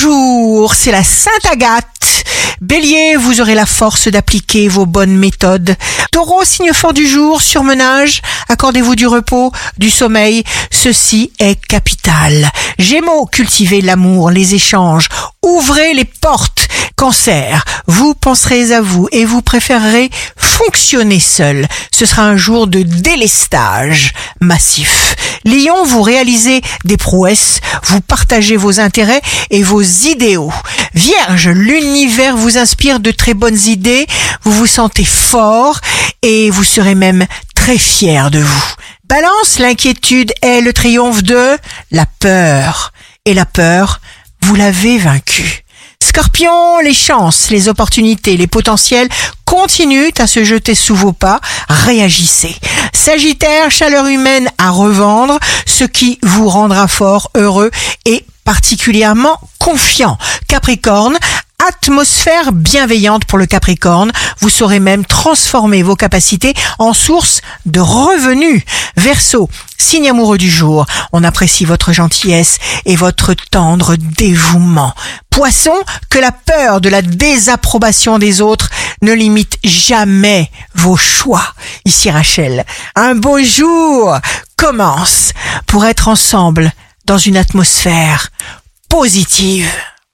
Bonjour, c'est la Sainte Agathe. Bélier, vous aurez la force d'appliquer vos bonnes méthodes. Taureau, signe fort du jour, surmenage, accordez-vous du repos, du sommeil, ceci est capital. Gémeaux, cultivez l'amour, les échanges, ouvrez les portes. Cancer, vous penserez à vous et vous préférerez fonctionner seul. Ce sera un jour de délestage massif. Lion, vous réalisez des prouesses, vous partagez vos intérêts et vos idéaux. Vierge, l'univers vous inspire de très bonnes idées, vous vous sentez fort et vous serez même très fier de vous. Balance, l'inquiétude est le triomphe de la peur. Et la peur, vous l'avez vaincue. Scorpion, les chances, les opportunités, les potentiels continuent à se jeter sous vos pas. Réagissez. Sagittaire, chaleur humaine à revendre, ce qui vous rendra fort, heureux et particulièrement confiant. Capricorne, atmosphère bienveillante pour le Capricorne. Vous saurez même transformer vos capacités en source de revenus. Verseau, signe amoureux du jour. On apprécie votre gentillesse et votre tendre dévouement. Poisson, que la peur de la désapprobation des autres ne limite jamais vos choix. Ici Rachel, un beau jour commence pour être ensemble dans une atmosphère positive.